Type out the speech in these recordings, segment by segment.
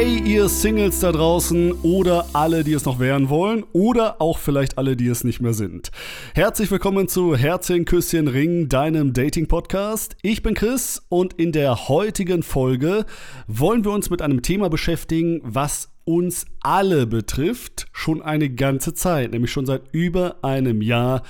Hey, ihr Singles da draußen oder alle, die es noch werden wollen oder auch vielleicht alle, die es nicht mehr sind. Herzlich willkommen zu Herzchen, Küsschen, Ring, deinem Dating-Podcast. Ich bin Chris und in der heutigen Folge wollen wir uns mit einem Thema beschäftigen, was uns alle betrifft, schon eine ganze Zeit, nämlich schon seit über einem Jahr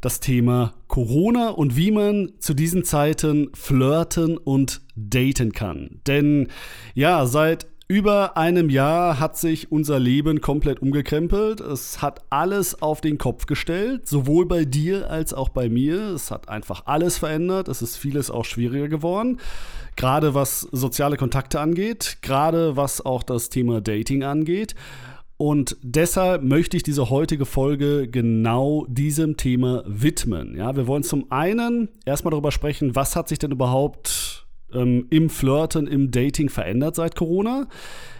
das Thema Corona und wie man zu diesen Zeiten flirten und daten kann. Denn ja, seit über einem Jahr hat sich unser Leben komplett umgekrempelt. Es hat alles auf den Kopf gestellt, sowohl bei dir als auch bei mir. Es hat einfach alles verändert. Es ist vieles auch schwieriger geworden. Gerade was soziale Kontakte angeht, gerade was auch das Thema Dating angeht. Und deshalb möchte ich diese heutige Folge genau diesem Thema widmen. Ja, wir wollen zum einen erstmal darüber sprechen, was hat sich denn überhaupt ähm, im Flirten, im Dating verändert seit Corona?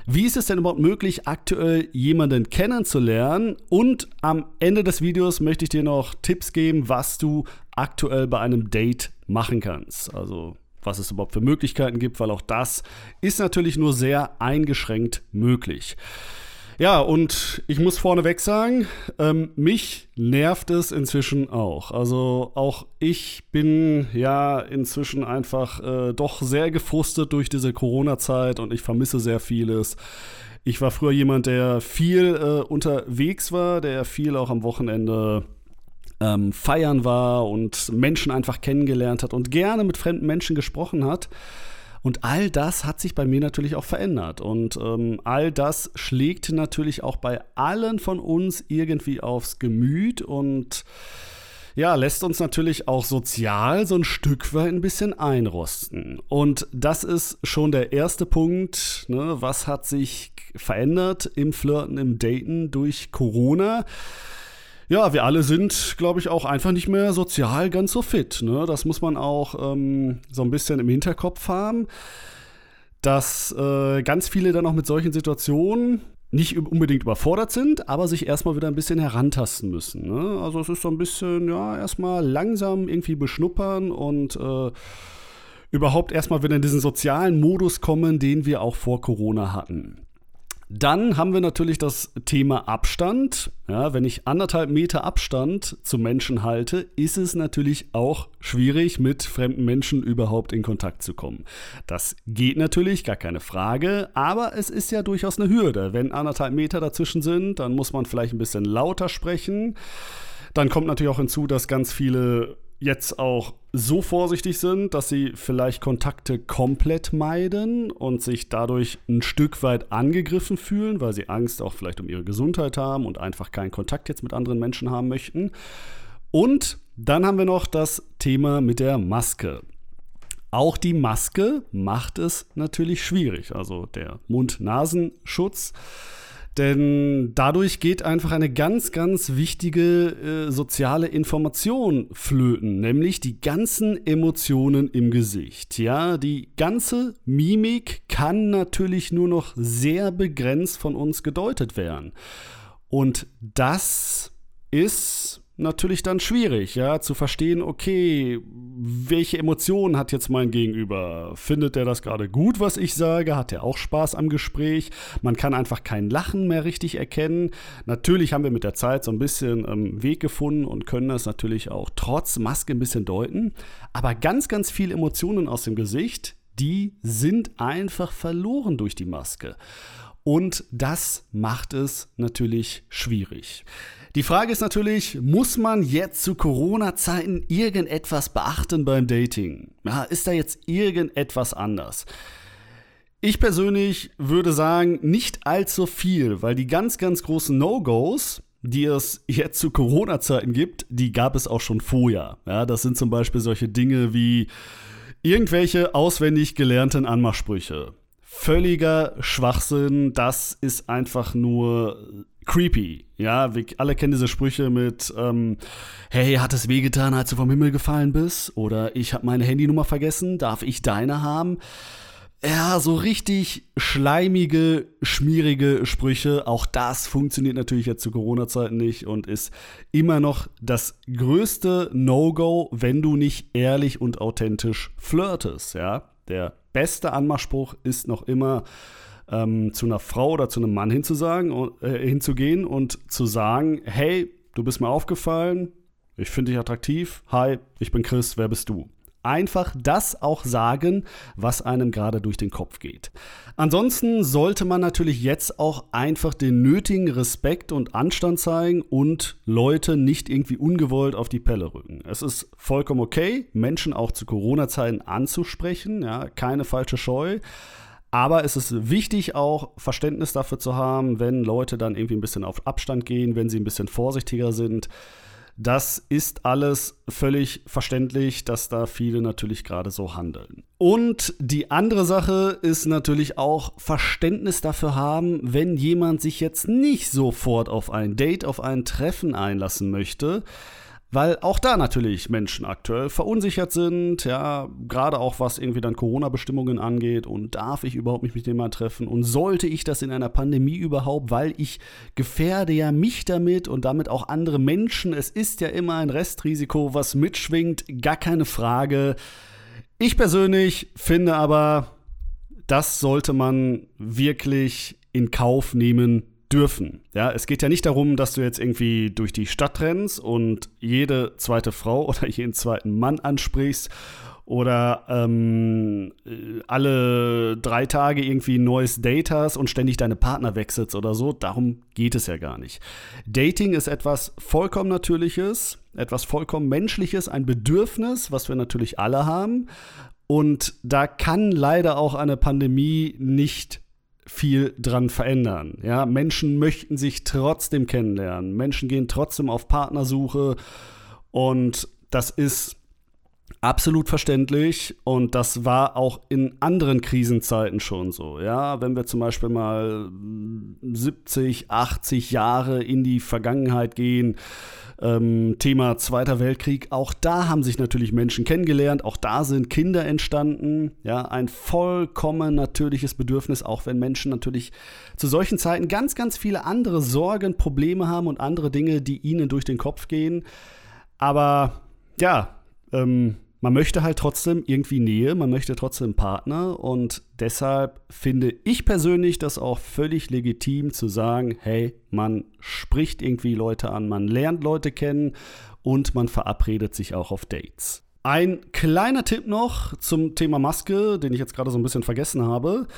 Wie ist es denn überhaupt möglich, aktuell jemanden kennenzulernen? Und am Ende des Videos möchte ich dir noch Tipps geben, was du aktuell bei einem Date machen kannst. Also was es überhaupt für Möglichkeiten gibt, weil auch das ist natürlich nur sehr eingeschränkt möglich. Ja, und ich muss vorneweg sagen, ähm, mich nervt es inzwischen auch. Also auch ich bin ja inzwischen einfach äh, doch sehr gefrustet durch diese Corona-Zeit und ich vermisse sehr vieles. Ich war früher jemand, der viel äh, unterwegs war, der viel auch am Wochenende ähm, feiern war und Menschen einfach kennengelernt hat und gerne mit fremden Menschen gesprochen hat. Und all das hat sich bei mir natürlich auch verändert. Und ähm, all das schlägt natürlich auch bei allen von uns irgendwie aufs Gemüt und ja, lässt uns natürlich auch sozial so ein Stück weit ein bisschen einrosten. Und das ist schon der erste Punkt. Ne? Was hat sich verändert im Flirten, im Daten durch Corona? Ja, wir alle sind, glaube ich, auch einfach nicht mehr sozial ganz so fit. Ne? Das muss man auch ähm, so ein bisschen im Hinterkopf haben, dass äh, ganz viele dann auch mit solchen Situationen nicht unbedingt überfordert sind, aber sich erstmal wieder ein bisschen herantasten müssen. Ne? Also es ist so ein bisschen, ja, erstmal langsam irgendwie beschnuppern und äh, überhaupt erstmal wieder in diesen sozialen Modus kommen, den wir auch vor Corona hatten. Dann haben wir natürlich das Thema Abstand. Ja, wenn ich anderthalb Meter Abstand zu Menschen halte, ist es natürlich auch schwierig, mit fremden Menschen überhaupt in Kontakt zu kommen. Das geht natürlich, gar keine Frage, aber es ist ja durchaus eine Hürde. Wenn anderthalb Meter dazwischen sind, dann muss man vielleicht ein bisschen lauter sprechen. Dann kommt natürlich auch hinzu, dass ganz viele jetzt auch so vorsichtig sind, dass sie vielleicht Kontakte komplett meiden und sich dadurch ein Stück weit angegriffen fühlen, weil sie Angst auch vielleicht um ihre Gesundheit haben und einfach keinen Kontakt jetzt mit anderen Menschen haben möchten. Und dann haben wir noch das Thema mit der Maske. Auch die Maske macht es natürlich schwierig. Also der Mund-Nasenschutz denn dadurch geht einfach eine ganz, ganz wichtige äh, soziale Information flöten, nämlich die ganzen Emotionen im Gesicht. Ja, die ganze Mimik kann natürlich nur noch sehr begrenzt von uns gedeutet werden. Und das ist natürlich dann schwierig, ja, zu verstehen, okay, welche Emotionen hat jetzt mein Gegenüber? Findet er das gerade gut, was ich sage? Hat er auch Spaß am Gespräch? Man kann einfach kein Lachen mehr richtig erkennen. Natürlich haben wir mit der Zeit so ein bisschen ähm, Weg gefunden und können das natürlich auch trotz Maske ein bisschen deuten. Aber ganz, ganz viele Emotionen aus dem Gesicht, die sind einfach verloren durch die Maske. Und das macht es natürlich schwierig. Die Frage ist natürlich, muss man jetzt zu Corona-Zeiten irgendetwas beachten beim Dating? Ja, ist da jetzt irgendetwas anders? Ich persönlich würde sagen, nicht allzu viel, weil die ganz, ganz großen No-Gos, die es jetzt zu Corona-Zeiten gibt, die gab es auch schon vorher. Ja, das sind zum Beispiel solche Dinge wie irgendwelche auswendig gelernten Anmachsprüche. Völliger Schwachsinn, das ist einfach nur creepy. Ja, wir alle kennen diese Sprüche mit, ähm, hey, hat es wehgetan, als du vom Himmel gefallen bist? Oder ich habe meine Handynummer vergessen, darf ich deine haben? Ja, so richtig schleimige, schmierige Sprüche. Auch das funktioniert natürlich jetzt zu Corona-Zeiten nicht und ist immer noch das größte No-Go, wenn du nicht ehrlich und authentisch flirtest. Ja, der beste Anmachspruch ist noch immer, ähm, zu einer Frau oder zu einem Mann hinzusagen, äh, hinzugehen und zu sagen, hey, du bist mir aufgefallen, ich finde dich attraktiv, hi, ich bin Chris, wer bist du? Einfach das auch sagen, was einem gerade durch den Kopf geht. Ansonsten sollte man natürlich jetzt auch einfach den nötigen Respekt und Anstand zeigen und Leute nicht irgendwie ungewollt auf die Pelle rücken. Es ist vollkommen okay, Menschen auch zu Corona-Zeiten anzusprechen, ja, keine falsche Scheu. Aber es ist wichtig, auch Verständnis dafür zu haben, wenn Leute dann irgendwie ein bisschen auf Abstand gehen, wenn sie ein bisschen vorsichtiger sind. Das ist alles völlig verständlich, dass da viele natürlich gerade so handeln. Und die andere Sache ist natürlich auch Verständnis dafür haben, wenn jemand sich jetzt nicht sofort auf ein Date, auf ein Treffen einlassen möchte weil auch da natürlich Menschen aktuell verunsichert sind, ja, gerade auch was irgendwie dann Corona-Bestimmungen angeht. Und darf ich überhaupt mich mit jemandem treffen? Und sollte ich das in einer Pandemie überhaupt, weil ich gefährde ja mich damit und damit auch andere Menschen. Es ist ja immer ein Restrisiko, was mitschwingt, gar keine Frage. Ich persönlich finde aber, das sollte man wirklich in Kauf nehmen, dürfen. Ja, es geht ja nicht darum, dass du jetzt irgendwie durch die Stadt rennst und jede zweite Frau oder jeden zweiten Mann ansprichst oder ähm, alle drei Tage irgendwie ein neues Date hast und ständig deine Partner wechselst oder so. Darum geht es ja gar nicht. Dating ist etwas vollkommen Natürliches, etwas vollkommen Menschliches, ein Bedürfnis, was wir natürlich alle haben. Und da kann leider auch eine Pandemie nicht viel dran verändern. Ja, Menschen möchten sich trotzdem kennenlernen. Menschen gehen trotzdem auf Partnersuche und das ist absolut verständlich und das war auch in anderen Krisenzeiten schon so. Ja, wenn wir zum Beispiel mal 70, 80 Jahre in die Vergangenheit gehen, ähm, Thema Zweiter Weltkrieg, auch da haben sich natürlich Menschen kennengelernt, auch da sind Kinder entstanden. Ja, ein vollkommen natürliches Bedürfnis, auch wenn Menschen natürlich zu solchen Zeiten ganz, ganz viele andere Sorgen, Probleme haben und andere Dinge, die ihnen durch den Kopf gehen. Aber ja, ähm, man möchte halt trotzdem irgendwie Nähe, man möchte trotzdem Partner und deshalb finde ich persönlich das auch völlig legitim zu sagen, hey, man spricht irgendwie Leute an, man lernt Leute kennen und man verabredet sich auch auf Dates. Ein kleiner Tipp noch zum Thema Maske, den ich jetzt gerade so ein bisschen vergessen habe.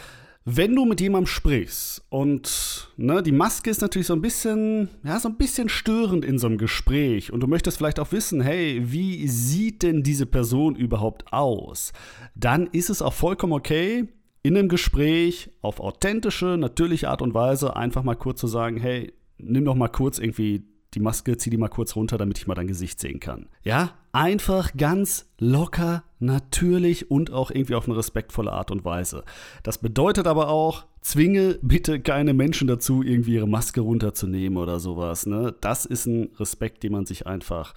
Wenn du mit jemandem sprichst und ne, die Maske ist natürlich so ein bisschen, ja, so ein bisschen störend in so einem Gespräch und du möchtest vielleicht auch wissen, hey, wie sieht denn diese Person überhaupt aus? Dann ist es auch vollkommen okay, in einem Gespräch auf authentische, natürliche Art und Weise einfach mal kurz zu sagen, hey, nimm doch mal kurz irgendwie die Maske, zieh die mal kurz runter, damit ich mal dein Gesicht sehen kann. Ja, einfach ganz locker, natürlich und auch irgendwie auf eine respektvolle Art und Weise. Das bedeutet aber auch, zwinge bitte keine Menschen dazu, irgendwie ihre Maske runterzunehmen oder sowas. Ne? Das ist ein Respekt, den man sich einfach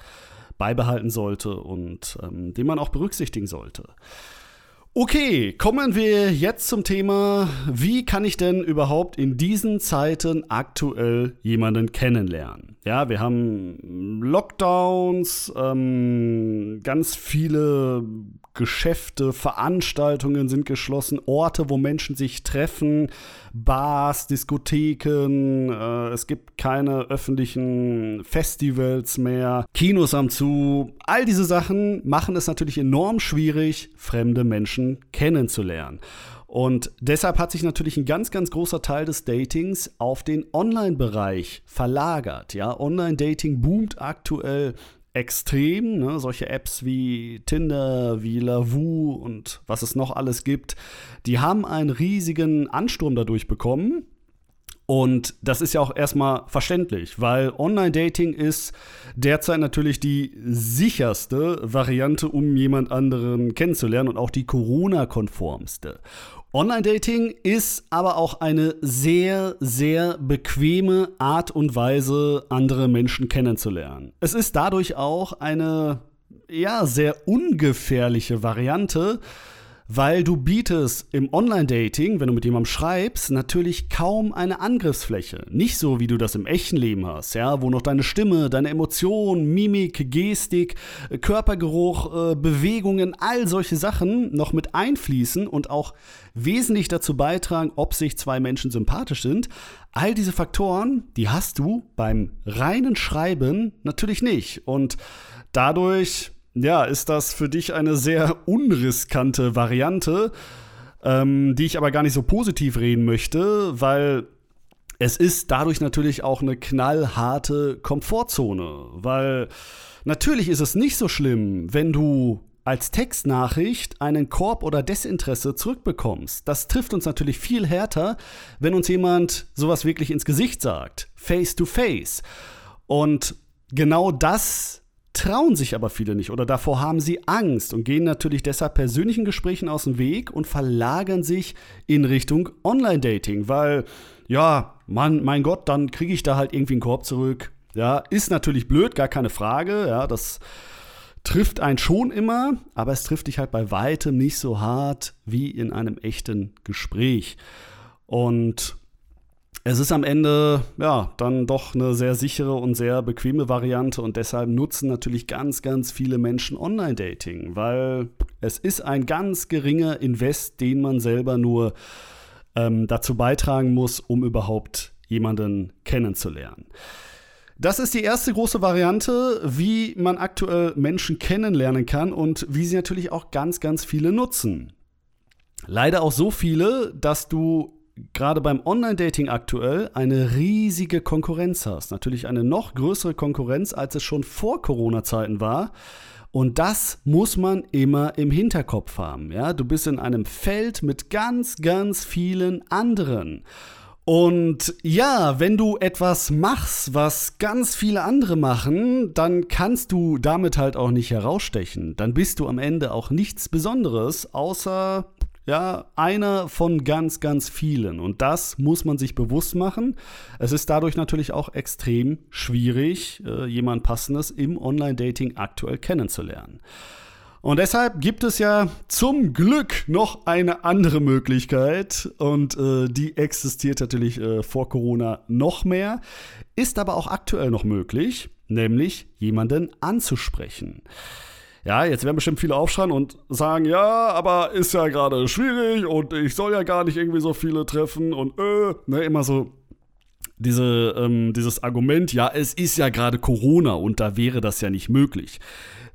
beibehalten sollte und ähm, den man auch berücksichtigen sollte. Okay, kommen wir jetzt zum Thema, wie kann ich denn überhaupt in diesen Zeiten aktuell jemanden kennenlernen? Ja, wir haben Lockdowns, ähm, ganz viele Geschäfte, Veranstaltungen sind geschlossen, Orte, wo Menschen sich treffen, Bars, Diskotheken, äh, es gibt keine öffentlichen Festivals mehr, Kinos am zu. All diese Sachen machen es natürlich enorm schwierig, fremde Kennenzulernen. Und deshalb hat sich natürlich ein ganz, ganz großer Teil des Datings auf den Online-Bereich verlagert. Ja, Online-Dating boomt aktuell extrem. Ne? Solche Apps wie Tinder, wie Lavu und was es noch alles gibt, die haben einen riesigen Ansturm dadurch bekommen. Und das ist ja auch erstmal verständlich, weil Online-Dating ist derzeit natürlich die sicherste Variante, um jemand anderen kennenzulernen und auch die Corona-konformste. Online-Dating ist aber auch eine sehr, sehr bequeme Art und Weise, andere Menschen kennenzulernen. Es ist dadurch auch eine, ja, sehr ungefährliche Variante, weil du bietest im Online-Dating, wenn du mit jemandem schreibst, natürlich kaum eine Angriffsfläche. Nicht so, wie du das im echten Leben hast, ja, wo noch deine Stimme, deine Emotionen, Mimik, Gestik, Körpergeruch, äh, Bewegungen, all solche Sachen noch mit einfließen und auch wesentlich dazu beitragen, ob sich zwei Menschen sympathisch sind. All diese Faktoren, die hast du beim reinen Schreiben natürlich nicht. Und dadurch ja, ist das für dich eine sehr unriskante Variante, ähm, die ich aber gar nicht so positiv reden möchte, weil es ist dadurch natürlich auch eine knallharte Komfortzone, weil natürlich ist es nicht so schlimm, wenn du als Textnachricht einen Korb oder Desinteresse zurückbekommst. Das trifft uns natürlich viel härter, wenn uns jemand sowas wirklich ins Gesicht sagt, face to face. Und genau das trauen sich aber viele nicht oder davor haben sie Angst und gehen natürlich deshalb persönlichen Gesprächen aus dem Weg und verlagern sich in Richtung Online-Dating, weil, ja, Mann, mein Gott, dann kriege ich da halt irgendwie einen Korb zurück. Ja, ist natürlich blöd, gar keine Frage, ja, das trifft einen schon immer, aber es trifft dich halt bei weitem nicht so hart wie in einem echten Gespräch. Und es ist am Ende ja dann doch eine sehr sichere und sehr bequeme Variante und deshalb nutzen natürlich ganz, ganz viele Menschen Online-Dating, weil es ist ein ganz geringer Invest, den man selber nur ähm, dazu beitragen muss, um überhaupt jemanden kennenzulernen. Das ist die erste große Variante, wie man aktuell Menschen kennenlernen kann und wie sie natürlich auch ganz, ganz viele nutzen. Leider auch so viele, dass du gerade beim Online-Dating aktuell eine riesige Konkurrenz hast. Natürlich eine noch größere Konkurrenz, als es schon vor Corona-Zeiten war. Und das muss man immer im Hinterkopf haben. Ja? Du bist in einem Feld mit ganz, ganz vielen anderen. Und ja, wenn du etwas machst, was ganz viele andere machen, dann kannst du damit halt auch nicht herausstechen. Dann bist du am Ende auch nichts Besonderes, außer ja, einer von ganz, ganz vielen. Und das muss man sich bewusst machen. Es ist dadurch natürlich auch extrem schwierig, äh, jemand Passendes im Online-Dating aktuell kennenzulernen. Und deshalb gibt es ja zum Glück noch eine andere Möglichkeit und äh, die existiert natürlich äh, vor Corona noch mehr, ist aber auch aktuell noch möglich, nämlich jemanden anzusprechen. Ja, jetzt werden bestimmt viele aufschreien und sagen, ja, aber ist ja gerade schwierig und ich soll ja gar nicht irgendwie so viele treffen und äh, ne, immer so diese, ähm, dieses Argument, ja, es ist ja gerade Corona und da wäre das ja nicht möglich.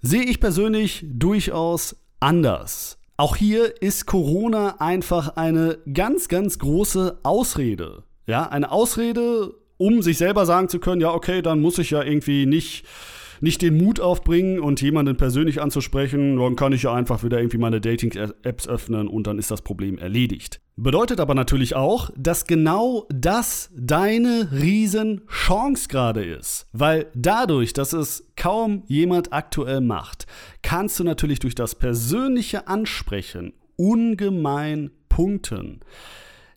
Sehe ich persönlich durchaus anders. Auch hier ist Corona einfach eine ganz, ganz große Ausrede. Ja, eine Ausrede, um sich selber sagen zu können, ja, okay, dann muss ich ja irgendwie nicht nicht den Mut aufbringen und jemanden persönlich anzusprechen, dann kann ich ja einfach wieder irgendwie meine Dating-Apps öffnen und dann ist das Problem erledigt. Bedeutet aber natürlich auch, dass genau das deine Riesenchance gerade ist. Weil dadurch, dass es kaum jemand aktuell macht, kannst du natürlich durch das persönliche Ansprechen ungemein punkten.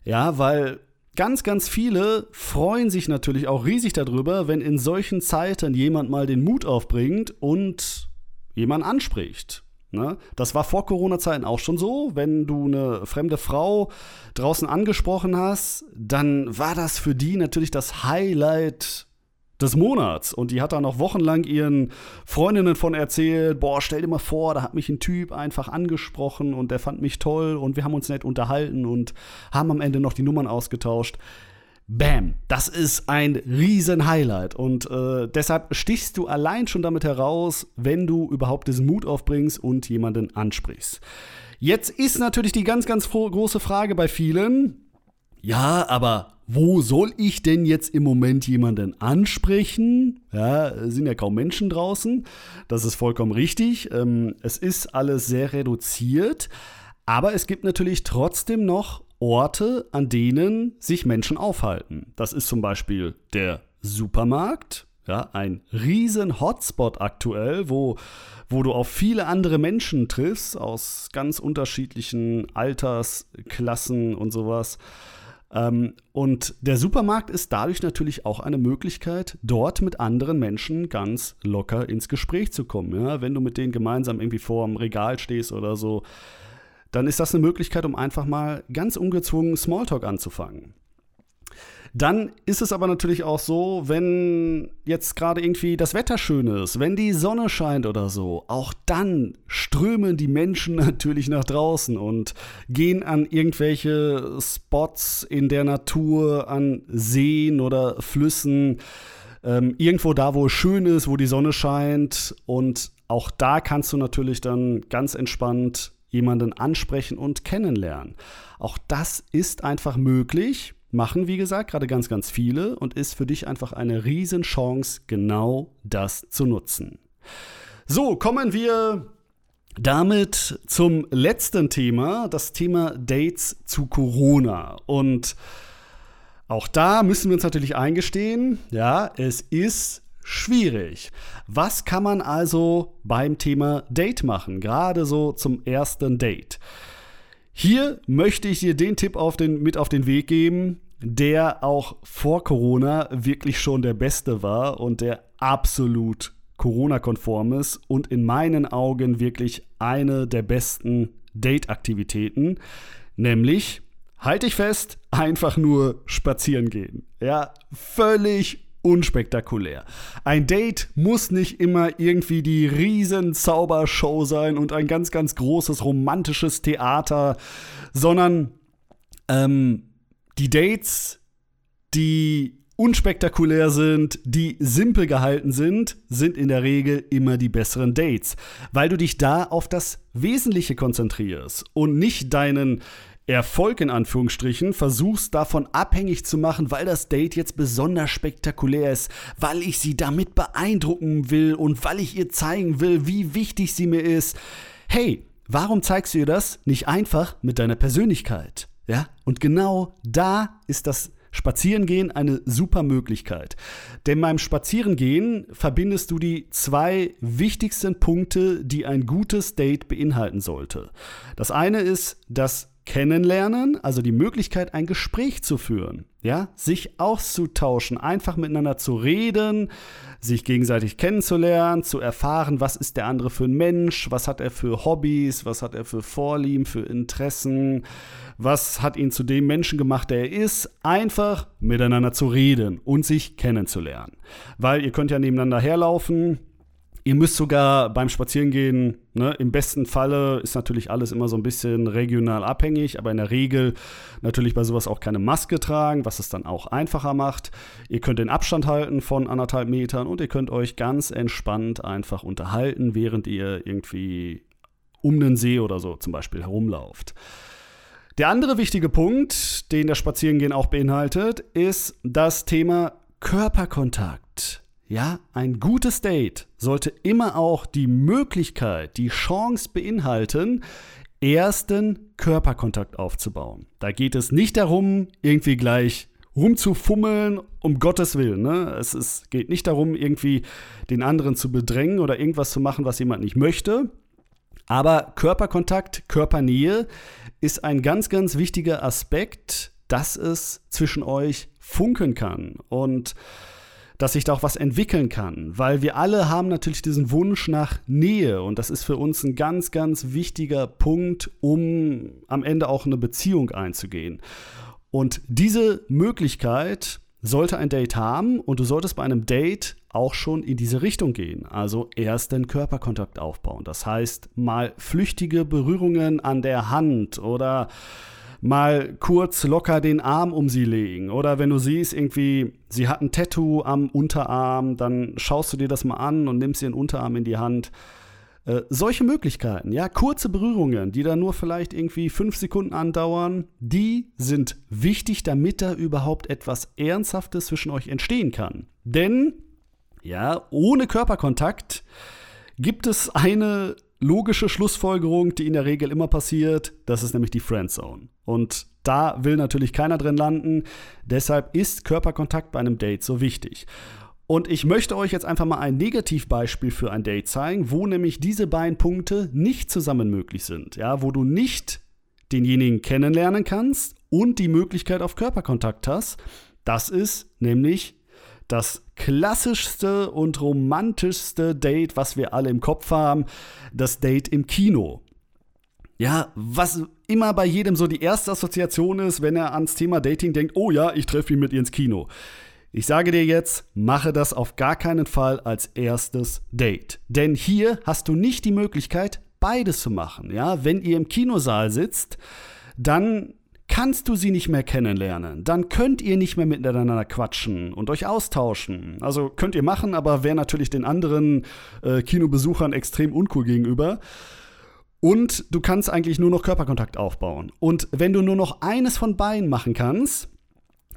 Ja, weil Ganz, ganz viele freuen sich natürlich auch riesig darüber, wenn in solchen Zeiten jemand mal den Mut aufbringt und jemand anspricht. Ne? Das war vor Corona-Zeiten auch schon so. Wenn du eine fremde Frau draußen angesprochen hast, dann war das für die natürlich das Highlight des Monats. Und die hat dann noch wochenlang ihren Freundinnen von erzählt, boah, stell dir mal vor, da hat mich ein Typ einfach angesprochen und der fand mich toll und wir haben uns nett unterhalten und haben am Ende noch die Nummern ausgetauscht. Bam, das ist ein riesen Highlight und äh, deshalb stichst du allein schon damit heraus, wenn du überhaupt diesen Mut aufbringst und jemanden ansprichst. Jetzt ist natürlich die ganz, ganz große Frage bei vielen, ja, aber wo soll ich denn jetzt im Moment jemanden ansprechen? Ja, sind ja kaum Menschen draußen. Das ist vollkommen richtig. Ähm, es ist alles sehr reduziert. Aber es gibt natürlich trotzdem noch Orte, an denen sich Menschen aufhalten. Das ist zum Beispiel der Supermarkt. Ja, ein riesen Hotspot aktuell, wo, wo du auf viele andere Menschen triffst aus ganz unterschiedlichen Altersklassen und sowas. Ähm, und der Supermarkt ist dadurch natürlich auch eine Möglichkeit, dort mit anderen Menschen ganz locker ins Gespräch zu kommen. Ja? Wenn du mit denen gemeinsam irgendwie vor dem Regal stehst oder so, dann ist das eine Möglichkeit, um einfach mal ganz ungezwungen Smalltalk anzufangen. Dann ist es aber natürlich auch so, wenn jetzt gerade irgendwie das Wetter schön ist, wenn die Sonne scheint oder so, auch dann strömen die Menschen natürlich nach draußen und gehen an irgendwelche Spots in der Natur, an Seen oder Flüssen, ähm, irgendwo da, wo es schön ist, wo die Sonne scheint. Und auch da kannst du natürlich dann ganz entspannt jemanden ansprechen und kennenlernen. Auch das ist einfach möglich machen, wie gesagt, gerade ganz, ganz viele und ist für dich einfach eine Riesenchance, genau das zu nutzen. So, kommen wir damit zum letzten Thema, das Thema Dates zu Corona. Und auch da müssen wir uns natürlich eingestehen, ja, es ist schwierig. Was kann man also beim Thema Date machen, gerade so zum ersten Date? Hier möchte ich dir den Tipp auf den, mit auf den Weg geben, der auch vor Corona wirklich schon der beste war und der absolut Corona-konform ist und in meinen Augen wirklich eine der besten Date-Aktivitäten, nämlich, halte ich fest, einfach nur spazieren gehen. Ja, völlig unspektakulär. Ein Date muss nicht immer irgendwie die riesen Zaubershow sein und ein ganz, ganz großes romantisches Theater, sondern ähm, die Dates, die unspektakulär sind, die simpel gehalten sind, sind in der Regel immer die besseren Dates, weil du dich da auf das Wesentliche konzentrierst und nicht deinen Erfolg in Anführungsstrichen versuchst davon abhängig zu machen, weil das Date jetzt besonders spektakulär ist, weil ich sie damit beeindrucken will und weil ich ihr zeigen will, wie wichtig sie mir ist. Hey, warum zeigst du ihr das nicht einfach mit deiner Persönlichkeit? Ja? Und genau da ist das Spazierengehen eine super Möglichkeit. Denn beim Spazierengehen verbindest du die zwei wichtigsten Punkte, die ein gutes Date beinhalten sollte. Das eine ist das Kennenlernen, also die Möglichkeit, ein Gespräch zu führen, ja, sich auszutauschen, einfach miteinander zu reden, sich gegenseitig kennenzulernen, zu erfahren, was ist der andere für ein Mensch, was hat er für Hobbys, was hat er für Vorlieben, für Interessen, was hat ihn zu dem Menschen gemacht, der er ist, einfach miteinander zu reden und sich kennenzulernen. Weil ihr könnt ja nebeneinander herlaufen, Ihr müsst sogar beim Spazierengehen, ne, im besten Falle ist natürlich alles immer so ein bisschen regional abhängig, aber in der Regel natürlich bei sowas auch keine Maske tragen, was es dann auch einfacher macht. Ihr könnt den Abstand halten von anderthalb Metern und ihr könnt euch ganz entspannt einfach unterhalten, während ihr irgendwie um den See oder so zum Beispiel herumlauft. Der andere wichtige Punkt, den das Spazierengehen auch beinhaltet, ist das Thema Körperkontakt. Ja, ein gutes Date sollte immer auch die Möglichkeit, die Chance beinhalten, ersten Körperkontakt aufzubauen. Da geht es nicht darum, irgendwie gleich rumzufummeln, um Gottes Willen. Ne? Es ist, geht nicht darum, irgendwie den anderen zu bedrängen oder irgendwas zu machen, was jemand nicht möchte. Aber Körperkontakt, Körpernähe ist ein ganz, ganz wichtiger Aspekt, dass es zwischen euch funken kann. Und dass sich da auch was entwickeln kann, weil wir alle haben natürlich diesen Wunsch nach Nähe und das ist für uns ein ganz, ganz wichtiger Punkt, um am Ende auch eine Beziehung einzugehen. Und diese Möglichkeit sollte ein Date haben und du solltest bei einem Date auch schon in diese Richtung gehen. Also erst den Körperkontakt aufbauen. Das heißt, mal flüchtige Berührungen an der Hand oder mal kurz locker den Arm um sie legen. Oder wenn du siehst, irgendwie, sie hat ein Tattoo am Unterarm, dann schaust du dir das mal an und nimmst ihren Unterarm in die Hand. Äh, solche Möglichkeiten, ja, kurze Berührungen, die dann nur vielleicht irgendwie fünf Sekunden andauern, die sind wichtig, damit da überhaupt etwas Ernsthaftes zwischen euch entstehen kann. Denn, ja, ohne Körperkontakt gibt es eine logische Schlussfolgerung, die in der Regel immer passiert, das ist nämlich die Friendzone. Und da will natürlich keiner drin landen. Deshalb ist Körperkontakt bei einem Date so wichtig. Und ich möchte euch jetzt einfach mal ein Negativbeispiel für ein Date zeigen, wo nämlich diese beiden Punkte nicht zusammen möglich sind. Ja, wo du nicht denjenigen kennenlernen kannst und die Möglichkeit auf Körperkontakt hast. Das ist nämlich das klassischste und romantischste Date, was wir alle im Kopf haben, das Date im Kino. Ja, was immer bei jedem so die erste Assoziation ist, wenn er ans Thema Dating denkt, oh ja, ich treffe ihn mit ihr ins Kino. Ich sage dir jetzt, mache das auf gar keinen Fall als erstes Date. Denn hier hast du nicht die Möglichkeit, beides zu machen. Ja, wenn ihr im Kinosaal sitzt, dann kannst du sie nicht mehr kennenlernen. Dann könnt ihr nicht mehr miteinander quatschen und euch austauschen. Also könnt ihr machen, aber wäre natürlich den anderen äh, Kinobesuchern extrem uncool gegenüber. Und du kannst eigentlich nur noch Körperkontakt aufbauen. Und wenn du nur noch eines von beiden machen kannst,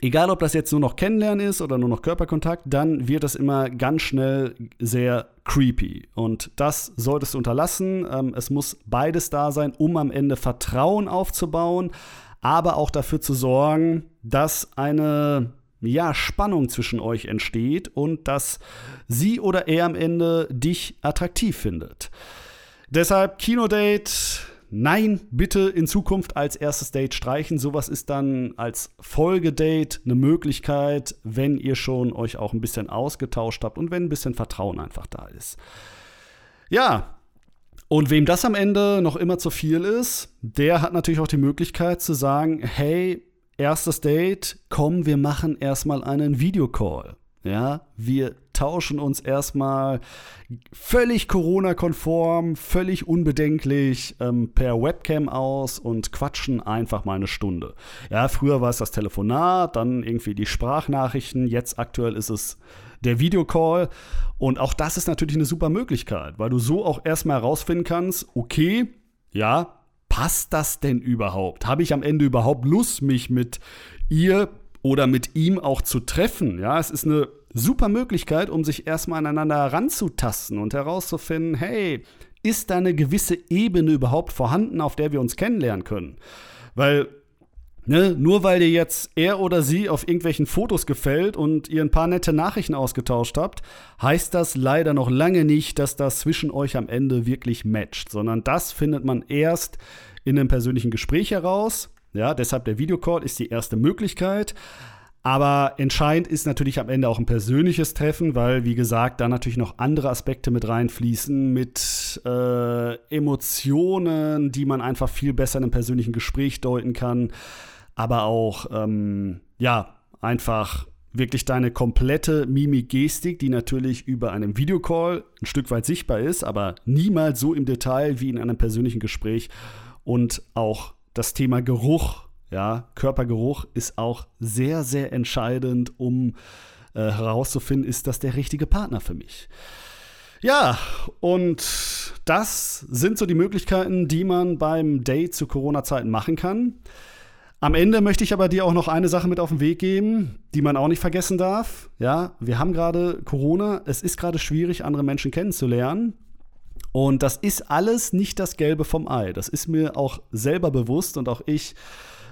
egal ob das jetzt nur noch Kennenlernen ist oder nur noch Körperkontakt, dann wird das immer ganz schnell sehr creepy. Und das solltest du unterlassen. Ähm, es muss beides da sein, um am Ende Vertrauen aufzubauen, aber auch dafür zu sorgen, dass eine ja, Spannung zwischen euch entsteht und dass sie oder er am Ende dich attraktiv findet. Deshalb Kinodate, nein, bitte in Zukunft als erstes Date streichen. Sowas ist dann als Folgedate eine Möglichkeit, wenn ihr schon euch auch ein bisschen ausgetauscht habt und wenn ein bisschen Vertrauen einfach da ist. Ja, und wem das am Ende noch immer zu viel ist, der hat natürlich auch die Möglichkeit zu sagen, hey, erstes Date, komm, wir machen erstmal einen Videocall. Ja, wir tauschen uns erstmal völlig Corona-konform, völlig unbedenklich ähm, per Webcam aus und quatschen einfach mal eine Stunde. Ja, früher war es das Telefonat, dann irgendwie die Sprachnachrichten, jetzt aktuell ist es der Videocall. Und auch das ist natürlich eine super Möglichkeit, weil du so auch erstmal herausfinden kannst, okay, ja, passt das denn überhaupt? Habe ich am Ende überhaupt Lust, mich mit ihr oder mit ihm auch zu treffen? Ja, es ist eine super Möglichkeit, um sich erstmal aneinander heranzutasten und herauszufinden, hey, ist da eine gewisse Ebene überhaupt vorhanden, auf der wir uns kennenlernen können? Weil Ne, nur weil dir jetzt er oder sie auf irgendwelchen Fotos gefällt und ihr ein paar nette Nachrichten ausgetauscht habt, heißt das leider noch lange nicht, dass das zwischen euch am Ende wirklich matcht, sondern das findet man erst in einem persönlichen Gespräch heraus. Ja, deshalb der Videocall ist die erste Möglichkeit. Aber entscheidend ist natürlich am Ende auch ein persönliches Treffen, weil, wie gesagt, da natürlich noch andere Aspekte mit reinfließen, mit äh, Emotionen, die man einfach viel besser in einem persönlichen Gespräch deuten kann aber auch, ähm, ja, einfach wirklich deine komplette Mimik-Gestik, die natürlich über einem Videocall ein Stück weit sichtbar ist, aber niemals so im Detail wie in einem persönlichen Gespräch. Und auch das Thema Geruch, ja, Körpergeruch ist auch sehr, sehr entscheidend, um äh, herauszufinden, ist das der richtige Partner für mich. Ja, und das sind so die Möglichkeiten, die man beim Date zu Corona-Zeiten machen kann. Am Ende möchte ich aber dir auch noch eine Sache mit auf den Weg geben, die man auch nicht vergessen darf. Ja, wir haben gerade Corona. Es ist gerade schwierig, andere Menschen kennenzulernen. Und das ist alles nicht das Gelbe vom Ei. Das ist mir auch selber bewusst und auch ich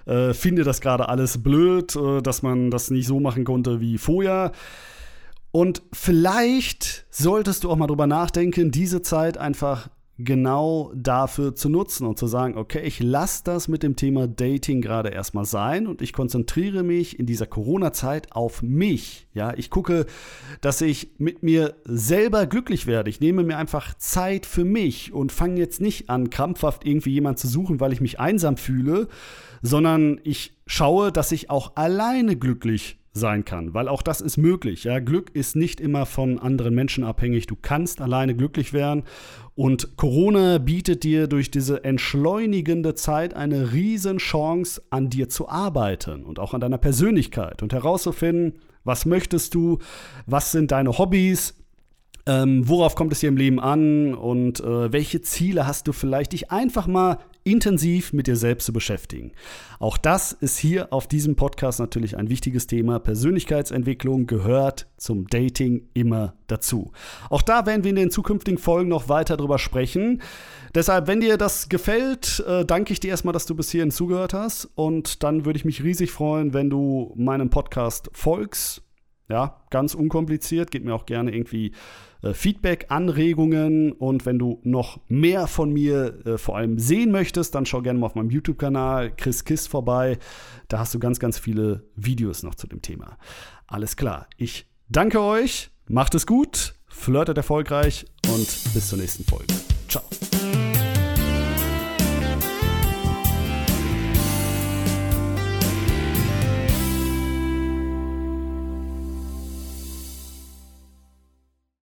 äh, finde das gerade alles blöd, äh, dass man das nicht so machen konnte wie vorher. Und vielleicht solltest du auch mal drüber nachdenken, diese Zeit einfach genau dafür zu nutzen und zu sagen, okay, ich lasse das mit dem Thema Dating gerade erstmal sein und ich konzentriere mich in dieser Corona-Zeit auf mich. Ja, ich gucke, dass ich mit mir selber glücklich werde. Ich nehme mir einfach Zeit für mich und fange jetzt nicht an, krampfhaft irgendwie jemanden zu suchen, weil ich mich einsam fühle, sondern ich schaue, dass ich auch alleine glücklich sein kann, weil auch das ist möglich. Ja, Glück ist nicht immer von anderen Menschen abhängig. Du kannst alleine glücklich werden und Corona bietet dir durch diese entschleunigende Zeit eine riesen Chance, an dir zu arbeiten und auch an deiner Persönlichkeit und herauszufinden, was möchtest du, was sind deine Hobbys, ähm, worauf kommt es dir im Leben an und äh, welche Ziele hast du vielleicht, dich einfach mal intensiv mit dir selbst zu beschäftigen. Auch das ist hier auf diesem Podcast natürlich ein wichtiges Thema. Persönlichkeitsentwicklung gehört zum Dating immer dazu. Auch da werden wir in den zukünftigen Folgen noch weiter drüber sprechen. Deshalb, wenn dir das gefällt, äh, danke ich dir erstmal, dass du bis hierhin zugehört hast. Und dann würde ich mich riesig freuen, wenn du meinem Podcast folgst. Ja, ganz unkompliziert. Gib mir auch gerne irgendwie Feedback, Anregungen und wenn du noch mehr von mir äh, vor allem sehen möchtest, dann schau gerne mal auf meinem YouTube-Kanal Chris Kiss vorbei. Da hast du ganz, ganz viele Videos noch zu dem Thema. Alles klar. Ich danke euch, macht es gut, flirtet erfolgreich und bis zur nächsten Folge. Ciao.